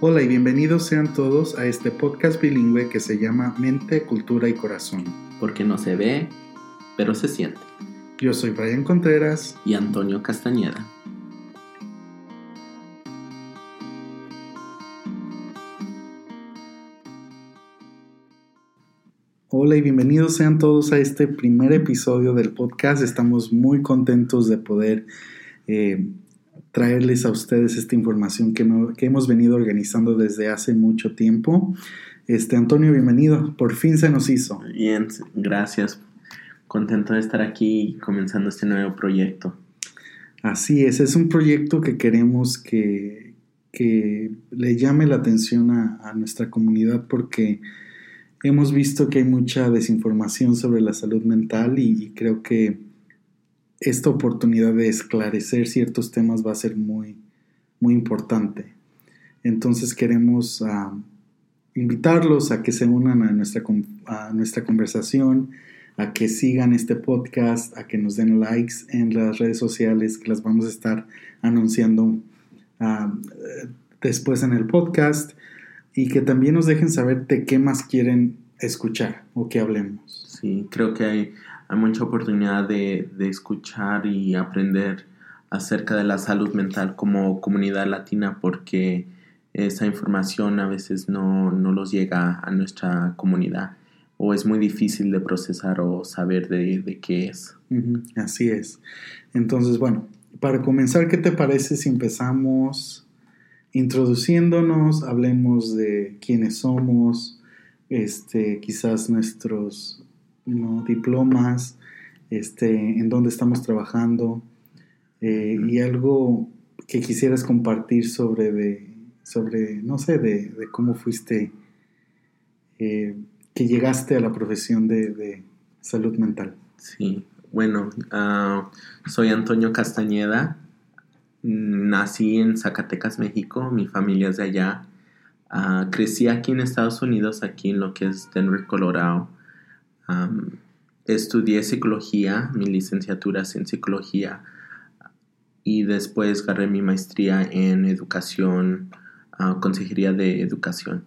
Hola y bienvenidos sean todos a este podcast bilingüe que se llama Mente, Cultura y Corazón. Porque no se ve, pero se siente. Yo soy Brian Contreras y Antonio Castañeda. Hola y bienvenidos sean todos a este primer episodio del podcast. Estamos muy contentos de poder eh, traerles a ustedes esta información que, que, hemos venido organizando desde hace mucho tiempo. Este Antonio, bienvenido. Por fin se nos hizo. Bien, gracias. Contento de estar aquí comenzando este nuevo proyecto. Así es, es un proyecto que queremos que, que le llame la atención a, a nuestra comunidad porque hemos visto que hay mucha desinformación sobre la salud mental y, creo que esta oportunidad de esclarecer ciertos temas va a ser muy, muy importante. Entonces queremos ah, invitarlos a que se unan a nuestra, a nuestra conversación, a que sigan este podcast, a que nos den likes en las redes sociales, que las vamos a estar anunciando ah, después en el podcast y que también nos dejen saber de qué más quieren escuchar o que hablemos. Sí, creo que hay, hay mucha oportunidad de, de, escuchar y aprender acerca de la salud mental como comunidad latina porque esa información a veces no, no nos llega a nuestra comunidad o es muy difícil de procesar o saber de, de qué es. Así es. Entonces, bueno, para comenzar, ¿qué te parece si empezamos introduciéndonos, hablemos de quiénes somos, este, quizás nuestros diplomas, este, en dónde estamos trabajando eh, y algo que quisieras compartir sobre, de, sobre no sé, de, cómo fuiste, eh, que llegaste a la profesión de, salud mental. Sí, bueno, ah, soy Antonio Castañeda, nací en Zacatecas, México, mi familia es de allá. Ah, crecí aquí en Estados Unidos, aquí en lo que es Denver, Colorado. Estudié psicología, mi licenciatura en psicología y después agarré mi maestría en educación, uh, consejería de educación.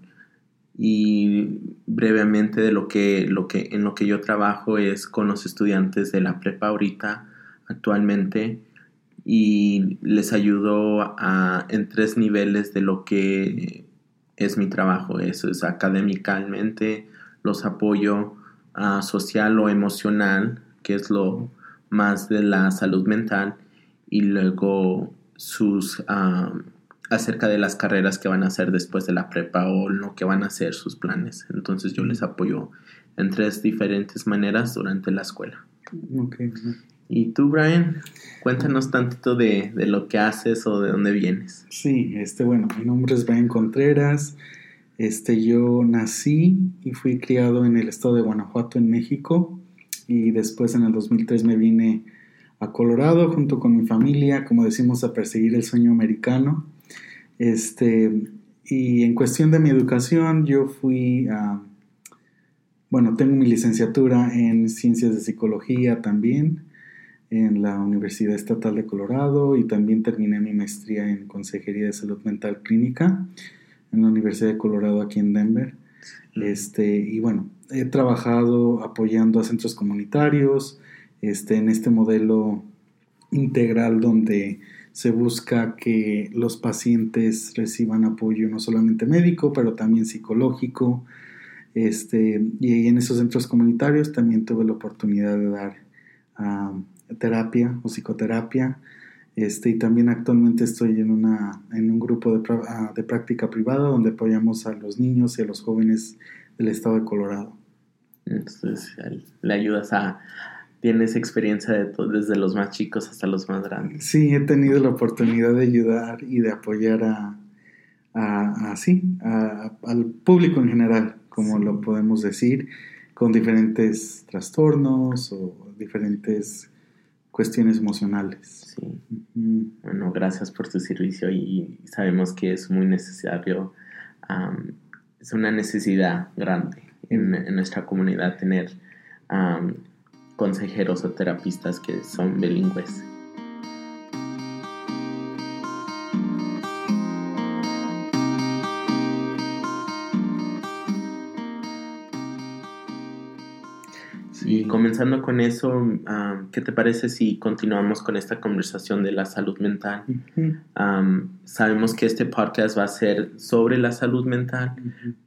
Y brevemente de lo que, lo que, en lo que yo trabajo es con los estudiantes de la prepa ahorita, actualmente y les ayudo en tres niveles de lo que es mi trabajo. Eso es académicamente, los apoyo uh, social o emocional, que es lo más de la salud mental, y luego sus acerca de las carreras que van a hacer después de la prepa o lo que van a hacer sus planes. Entonces yo les apoyo en tres diferentes maneras durante la escuela. Okay. ¿Y tú, Brian? Cuéntanos tantito de, de, lo que haces o de dónde vienes. Sí, este, bueno, mi nombre es Brian Contreras. Este, yo nací y fui criado en el estado de Guanajuato, en México. Y después, en el 2003, me vine a Colorado junto con mi familia, como decimos, a perseguir el sueño americano. Este, y en cuestión de mi educación, yo fui a. Bueno, tengo mi licenciatura en ciencias de psicología también en la Universidad Estatal de Colorado y también terminé mi maestría en Consejería de Salud Mental Clínica en la Universidad de Colorado aquí en Denver. Este, y bueno, he trabajado apoyando a centros comunitarios este, en este modelo integral donde se busca que los pacientes reciban apoyo no solamente médico, pero también psicológico. Este, y en esos centros comunitarios también tuve la oportunidad de dar terapia o psicoterapia. Este, y también actualmente estoy en, una, en un grupo de, ah, de, práctica privada donde apoyamos a los niños y a los jóvenes del estado de Colorado. Entonces, le ayudas a... Tienes experiencia de desde los más chicos hasta los más grandes. Sí, he tenido la oportunidad de ayudar y de apoyar a, a, al público en general, como lo podemos decir, con diferentes trastornos o diferentes cuestiones emocionales. Sí. Bueno, gracias por tu servicio y sabemos que es muy necesario, es una necesidad grande en, nuestra comunidad tener consejeros o terapistas que son bilingües. Comenzando con eso, ¿qué te parece si continuamos con esta conversación de la salud mental? sabemos que este podcast va a ser sobre la salud mental,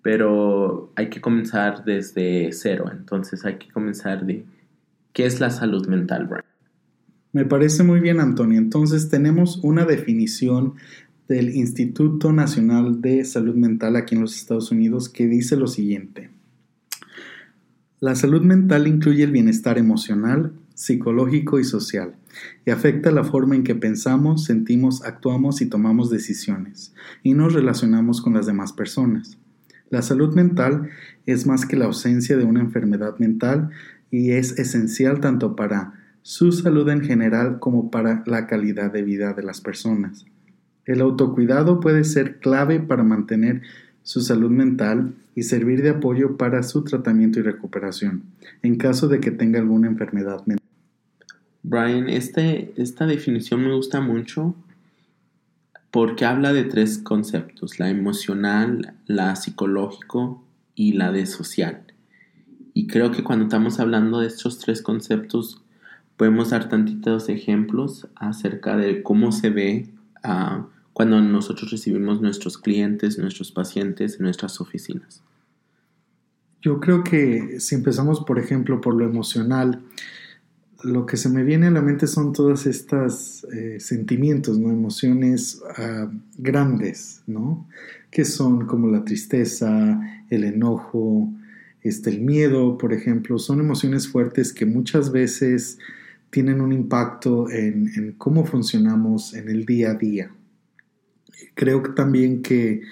pero hay que comenzar desde cero. Entonces hay que comenzar de qué es la salud mental, Brian. Me parece muy bien, Antonio. Entonces tenemos una definición del Instituto Nacional de Salud Mental aquí en los Estados Unidos que dice lo siguiente. La salud mental incluye el bienestar emocional, psicológico y social, y afecta la forma en que pensamos, sentimos, actuamos y tomamos decisiones, y nos relacionamos con las demás personas. La salud mental es más que la ausencia de una enfermedad mental y es esencial tanto para su salud en general como para la calidad de vida de las personas. El autocuidado puede ser clave para mantener su salud mental y servir de apoyo para su tratamiento y recuperación, en caso de que tenga alguna enfermedad mental. Brian, este, esta definición me gusta mucho porque habla de tres conceptos, la emocional, la psicológico y la de social. Y creo que cuando estamos hablando de estos tres conceptos, podemos dar tantitos ejemplos acerca de cómo se ve uh, cuando nosotros recibimos nuestros clientes, nuestros pacientes en nuestras oficinas? Yo creo que si empezamos, por ejemplo, por lo emocional, lo que se me viene a la mente son todos estos eh, sentimientos, ¿no? Emociones ah, grandes, ¿no? Que son como la tristeza, el enojo, este, el miedo, por ejemplo. Son emociones fuertes que muchas veces tienen un impacto en cómo funcionamos en el día a día creo también que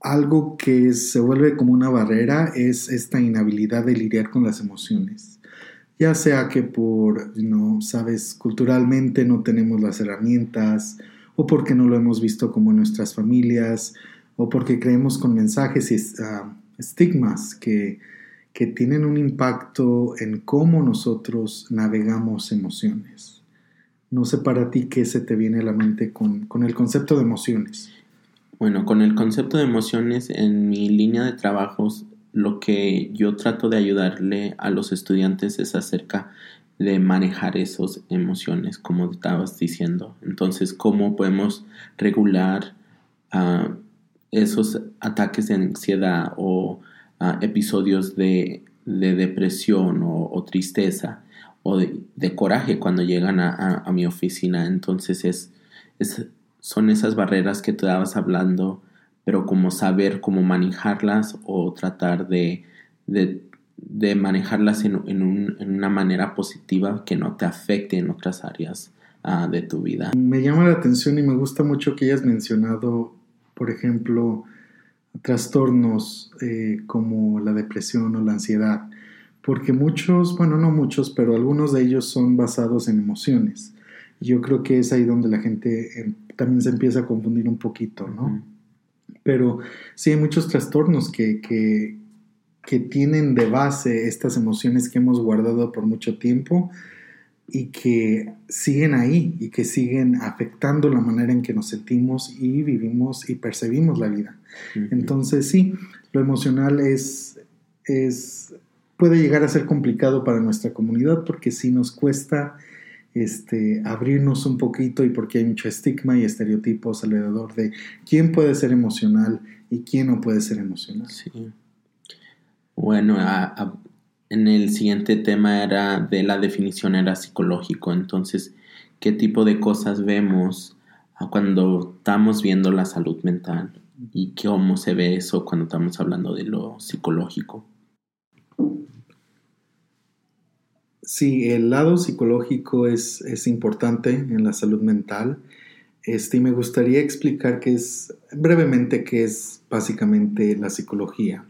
algo que se vuelve como una barrera es esta inhabilidad de lidiar con las emociones. Ya sea que por, no sabes, culturalmente no tenemos las herramientas, o porque no lo hemos visto como en nuestras familias, o porque creemos con mensajes y ah, estigmas que, que tienen un impacto en cómo nosotros navegamos emociones. No sé para ti qué se te viene a la mente con, el concepto de emociones. Bueno, con el concepto de emociones en mi línea de trabajos, lo que yo trato de ayudarle a los estudiantes es acerca de manejar esas emociones, como estabas diciendo. Entonces, cómo podemos regular ah, esos ataques de ansiedad o ah, episodios de, depresión o tristeza o de, coraje cuando llegan a, mi oficina. Entonces es, son esas barreras que tú estabas hablando, pero como saber cómo manejarlas o tratar de, de, manejarlas en, una manera positiva que no te afecte en otras áreas ah, de tu vida. Me llama la atención y me gusta mucho que hayas mencionado, por ejemplo, trastornos eh, como la depresión o la ansiedad porque muchos, bueno, no muchos, pero algunos de ellos son basados en emociones. Yo creo que es ahí donde la gente em, también se empieza a confundir un poquito, ¿no? Pero sí hay muchos trastornos que, que, que, tienen de base estas emociones que hemos guardado por mucho tiempo y que siguen ahí y que siguen afectando la manera en que nos sentimos y vivimos y percibimos la vida. Entonces sí, lo emocional es, es puede llegar a ser complicado para nuestra comunidad porque sí nos cuesta este, abrirnos un poquito y porque hay mucho estigma y estereotipos alrededor de quién puede ser emocional y quién no puede ser emocional. Sí. Bueno, en el siguiente tema era de la definición era psicológico, entonces, ¿qué tipo de cosas vemos cuando estamos viendo la salud mental y cómo se ve eso cuando estamos hablando de lo psicológico? Sí, el lado psicológico es, importante en la salud mental. Este, y me gustaría explicar qué es, brevemente, qué es básicamente la psicología.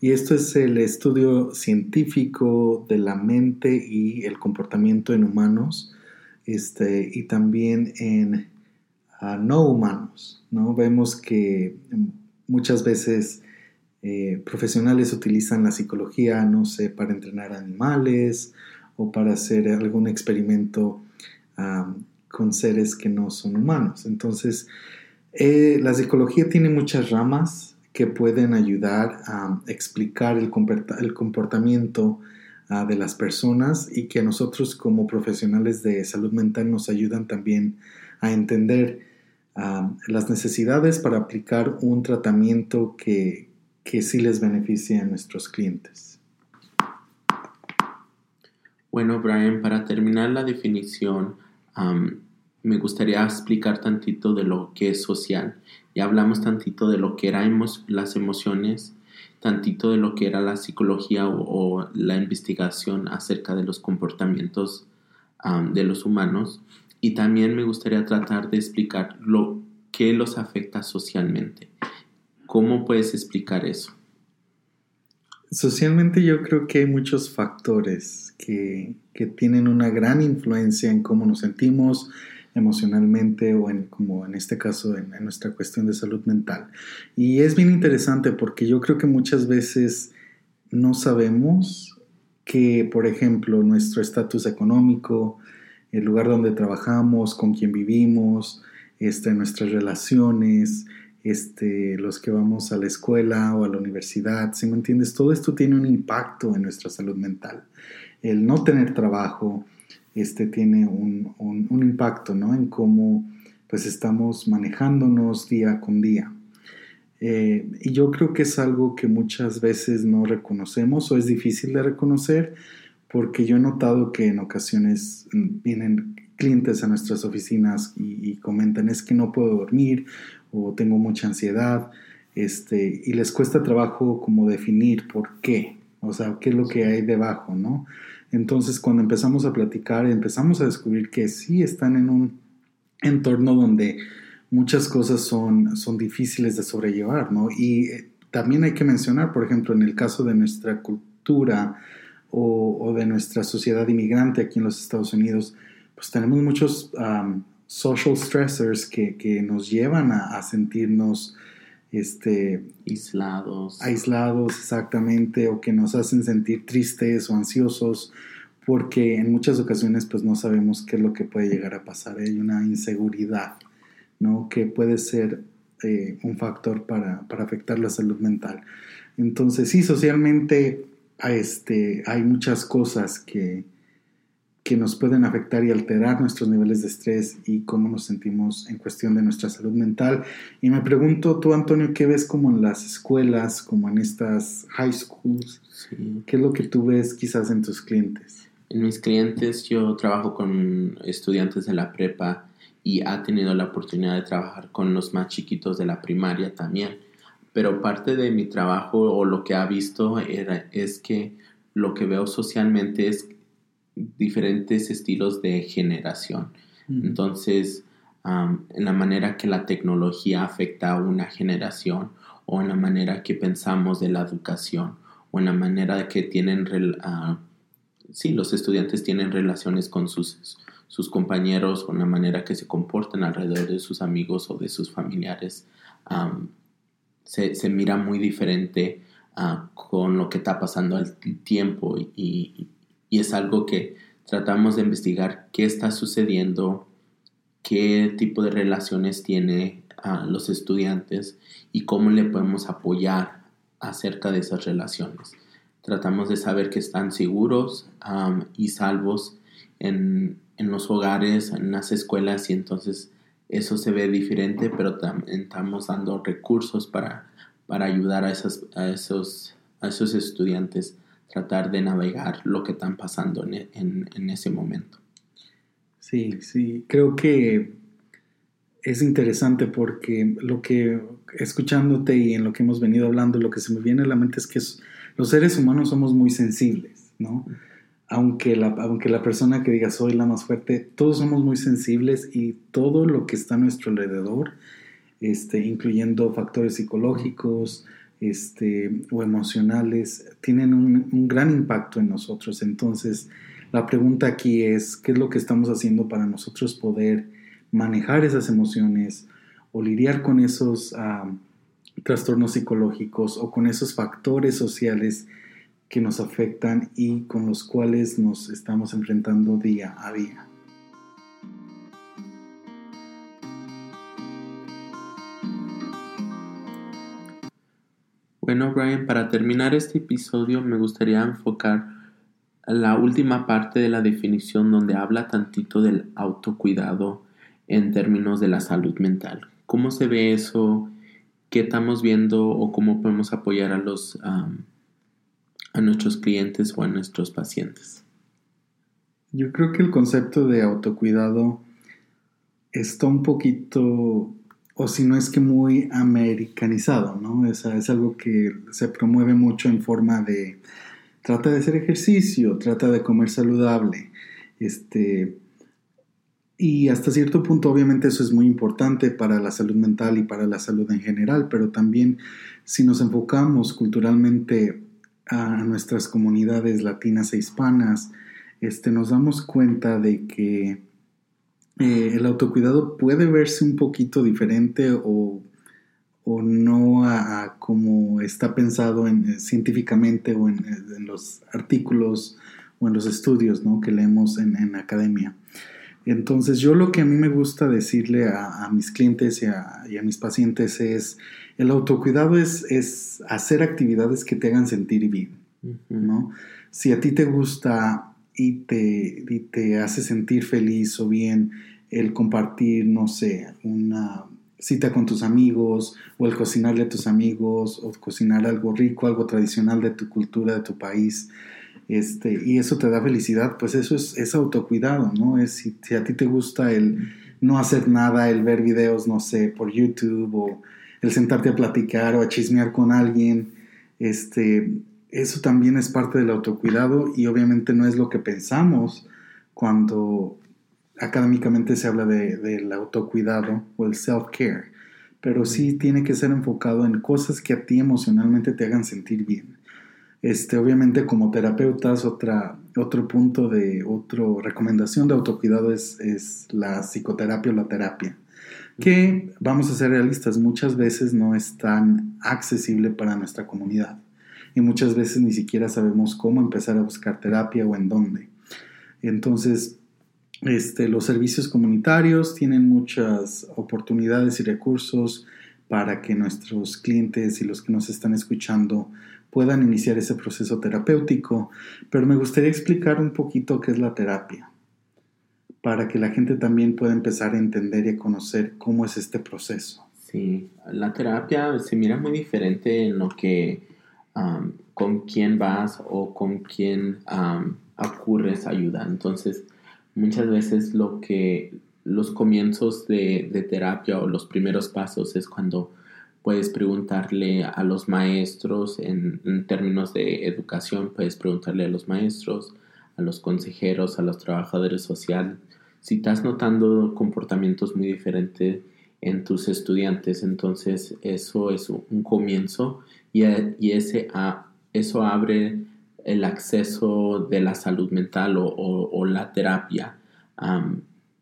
Y esto es el estudio científico de la mente y el comportamiento en humanos, este, y también en ah, no humanos. ¿no? Vemos que muchas veces eh, profesionales utilizan la psicología, no sé, para entrenar animales o para hacer algún experimento con seres que no son humanos. Entonces, eh, la psicología tiene muchas ramas que pueden ayudar a explicar el, comportamiento ah, de las personas y que a nosotros como profesionales de salud mental nos ayudan también a entender las necesidades para aplicar un tratamiento que, que sí les beneficie a nuestros clientes. Bueno, Brian, para terminar la definición, me gustaría explicar tantito de lo que es social. Ya hablamos tantito de lo que eran las emociones, tantito de lo que era la psicología o, la investigación acerca de los comportamientos de los humanos. Y también me gustaría tratar de explicar lo que los afecta socialmente. ¿Cómo puedes explicar eso? Socialmente yo creo que hay muchos factores que, que tienen una gran influencia en cómo nos sentimos, emocionalmente o en, como en este caso en, nuestra cuestión de salud mental. Y es bien interesante porque yo creo que muchas veces no sabemos que, por ejemplo, nuestro estatus económico, el lugar donde trabajamos, con quien vivimos, este, nuestras relaciones, este, los que vamos a la escuela o a la universidad, si me entiendes? Todo esto tiene un impacto en nuestra salud mental. El no tener trabajo, este tiene un, impacto ¿no? en cómo pues estamos manejándonos día con día. Eh, y yo creo que es algo que muchas veces no reconocemos o es difícil de reconocer porque yo he notado que en ocasiones vienen clientes a nuestras oficinas y, comentan es que no puedo dormir o tengo mucha ansiedad este, y les cuesta trabajo como definir por qué, o sea, qué es lo que hay debajo, ¿no? Entonces, cuando empezamos a platicar, empezamos a descubrir que sí están en un entorno donde muchas cosas son, son difíciles de sobrellevar, ¿no? Y eh, también hay que mencionar, por ejemplo, en el caso de nuestra cultura o, de nuestra sociedad inmigrante aquí en los Estados Unidos, pues tenemos muchos social stressors que, nos llevan a sentirnos este, aislados. Aislados, exactamente, o que nos hacen sentir tristes o ansiosos, porque en muchas ocasiones pues no sabemos qué es lo que puede llegar a pasar. Hay una inseguridad, ¿no? Que puede ser eh, un factor para, para, afectar la salud mental. Entonces, sí, socialmente este, hay muchas cosas que, que nos pueden afectar y alterar nuestros niveles de estrés y cómo nos sentimos en cuestión de nuestra salud mental. Y me pregunto, tú Antonio, ¿qué ves como en las escuelas, como en estas high schools? ¿Qué es lo que tú ves quizás en tus clientes? En mis clientes yo trabajo con estudiantes de la prepa y ha tenido la oportunidad de trabajar con los más chiquitos de la primaria también. Pero parte de mi trabajo o lo que ha visto era, es que lo que veo socialmente es diferentes estilos de generación. Entonces, en la manera que la tecnología afecta a una generación o en la manera que pensamos de la educación o en la manera que tienen, uh, sí, los estudiantes tienen relaciones con sus, sus compañeros o en la manera que se comportan alrededor de sus amigos o de sus familiares, se, mira muy diferente ah, con lo que está pasando al tiempo y, y es algo que tratamos de investigar qué está sucediendo, qué tipo de relaciones tiene a los estudiantes y cómo le podemos apoyar acerca de esas relaciones. Tratamos de saber que están seguros y salvos en, los hogares, en las escuelas y entonces eso se ve diferente, pero también estamos dando recursos para, para ayudar a, a, esos, a esos estudiantes tratar de navegar lo que están pasando en, ese momento. Sí, sí, creo que es interesante porque lo que escuchándote y en lo que hemos venido hablando, lo que se me viene a la mente es que los seres humanos somos muy sensibles, ¿no? Aunque la, aunque la persona que diga soy la más fuerte, todos somos muy sensibles y todo lo que está a nuestro alrededor, este, incluyendo factores psicológicos, este, o emocionales tienen un, gran impacto en nosotros. Entonces, la pregunta aquí es, ¿qué es lo que estamos haciendo para nosotros poder manejar esas emociones o lidiar con esos trastornos psicológicos o con esos factores sociales que nos afectan y con los cuales nos estamos enfrentando día a día? Bueno, Brian, para terminar este episodio me gustaría enfocar la última parte de la definición donde habla tantito del autocuidado en términos de la salud mental. ¿Cómo se ve eso? ¿Qué estamos viendo o cómo podemos apoyar a los a nuestros clientes o a nuestros pacientes? Yo creo que el concepto de autocuidado está un poquito, o si no es que muy americanizado, ¿no? Es, es algo que se promueve mucho en forma de trata de hacer ejercicio, trata de comer saludable, este, y hasta cierto punto obviamente eso es muy importante para la salud mental y para la salud en general, pero también si nos enfocamos culturalmente a nuestras comunidades latinas e hispanas, este, nos damos cuenta de que eh, el autocuidado puede verse un poquito diferente o, no a, como está pensado en, eh, científicamente o en, los artículos o en los estudios que leemos en, academia. Entonces yo lo que a mí me gusta decirle a, mis clientes y a, mis pacientes es, el autocuidado es, es, hacer actividades que te hagan sentir bien, ¿no? Si a ti te gusta y te, te hace sentir feliz o bien el compartir, no sé, una cita con tus amigos o el cocinarle a tus amigos o cocinar algo rico, algo tradicional de tu cultura, de tu país, este, y eso te da felicidad, pues eso es, es autocuidado, ¿no? Es si, a ti te gusta el no hacer nada, el ver videos, no sé, por YouTube o el sentarte a platicar o a chismear con alguien, este, eso también es parte del autocuidado y obviamente no es lo que pensamos cuando académicamente se habla del autocuidado o el self-care, pero sí tiene que ser enfocado en cosas que a ti emocionalmente te hagan sentir bien. Este, obviamente como terapeutas, otra, otro punto de, otra recomendación de autocuidado es, es la psicoterapia o la terapia, que vamos a ser realistas, muchas veces no es tan accesible para nuestra comunidad y muchas veces ni siquiera sabemos cómo empezar a buscar terapia o en dónde. Entonces, este, los servicios comunitarios tienen muchas oportunidades y recursos para que nuestros clientes y los que nos están escuchando puedan iniciar ese proceso terapéutico, pero me gustaría explicar un poquito qué es la terapia, para que la gente también pueda empezar a entender y a conocer cómo es este proceso. Sí, la terapia se mira muy diferente en lo que con quién vas o con quién um, ocurres ayuda. Entonces, muchas veces lo que los comienzos de, terapia o los primeros pasos es cuando puedes preguntarle a los maestros en, en, términos de educación, puedes preguntarle a los maestros, a los consejeros, a los trabajadores sociales, si estás notando comportamientos muy diferentes en tus estudiantes, entonces eso es un comienzo y, ese, eso abre el acceso de la salud mental o, la terapia.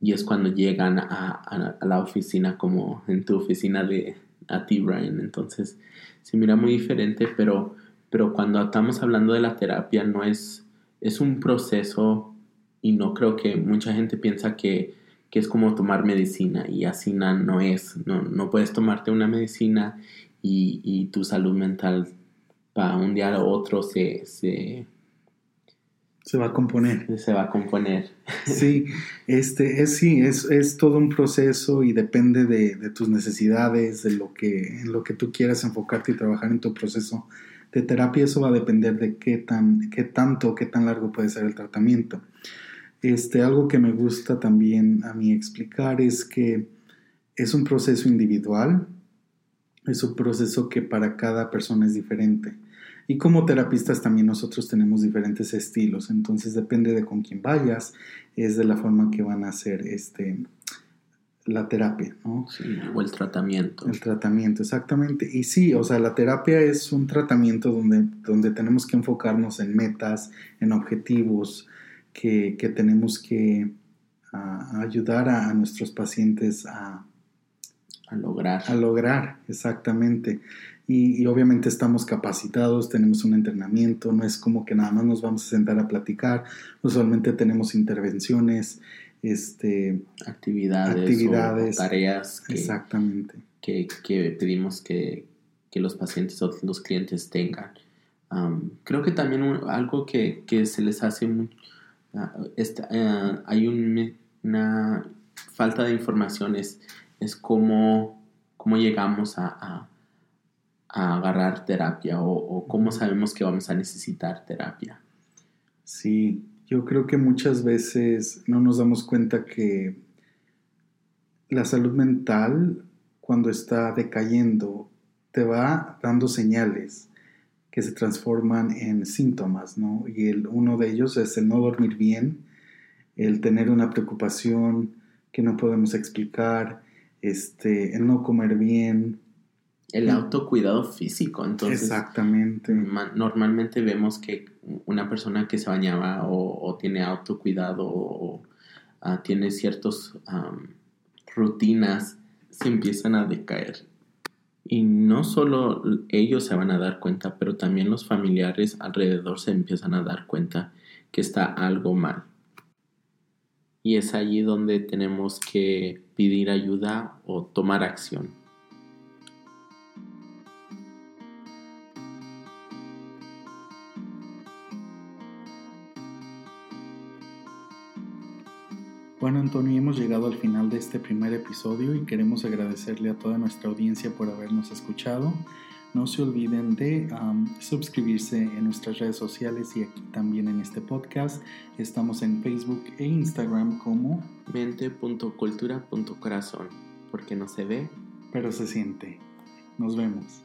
y es cuando llegan a, la oficina, como en tu oficina de a ti, Brian. Entonces, se mira muy diferente, pero, pero cuando estamos hablando de la terapia, no es, es un proceso y no creo que mucha gente piensa que, que es como tomar medicina y así no es. No, no puedes tomarte una medicina y, tu salud mental para un día a otro se, se, se va a componer. Se va a componer. Sí, este, es, sí, es, es todo un proceso y depende de, de, tus necesidades, de lo que, en lo que tú quieras enfocarte y trabajar en tu proceso de terapia. Eso va a depender de qué, tan, qué tanto, qué tan largo puede ser el tratamiento. Este, algo que me gusta también a mí explicar es que es un proceso individual, es un proceso que para cada persona es diferente. Y como terapistas también nosotros tenemos diferentes estilos, entonces depende de con quién vayas, es de la forma que van a hacer este, la terapia, ¿no? o el tratamiento. El tratamiento, exactamente. Y sí, o sea, la terapia es un tratamiento donde, donde tenemos que enfocarnos en metas, en objetivos, que, tenemos que ayudar a nuestros pacientes a, a lograr. A lograr, exactamente. Y, obviamente estamos capacitados, tenemos un entrenamiento, no es como que nada más nos vamos a sentar a platicar, usualmente tenemos intervenciones, este, actividades, actividades tareas que, exactamente. Que, pedimos que, los pacientes o los clientes tengan. creo que también algo que, se les hace mucho, ah, eh, hay una falta de información es, es cómo, cómo llegamos a, agarrar terapia o, cómo sabemos que vamos a necesitar terapia. Sí, yo creo que muchas veces no nos damos cuenta que la salud mental cuando está decayendo te va dando señales que se transforman en síntomas, ¿no? Y el, uno de ellos es el no dormir bien, el tener una preocupación que no podemos explicar, este, el no comer bien. El autocuidado físico, entonces. Exactamente. Normalmente vemos que una persona que se bañaba o, tiene autocuidado o, ah, tiene ciertas rutinas se empiezan a decaer. Y no solo ellos se van a dar cuenta, pero también los familiares alrededor se empiezan a dar cuenta que está algo mal. Y es allí donde tenemos que pedir ayuda o tomar acción. Bueno, Antonio, hemos llegado al final de este primer episodio y queremos agradecerle a toda nuestra audiencia por habernos escuchado. No se olviden de suscribirse en nuestras redes sociales y aquí también en este podcast. Estamos en Facebook e Instagram como mente.cultura.corazón, porque no se ve, pero se siente. Nos vemos.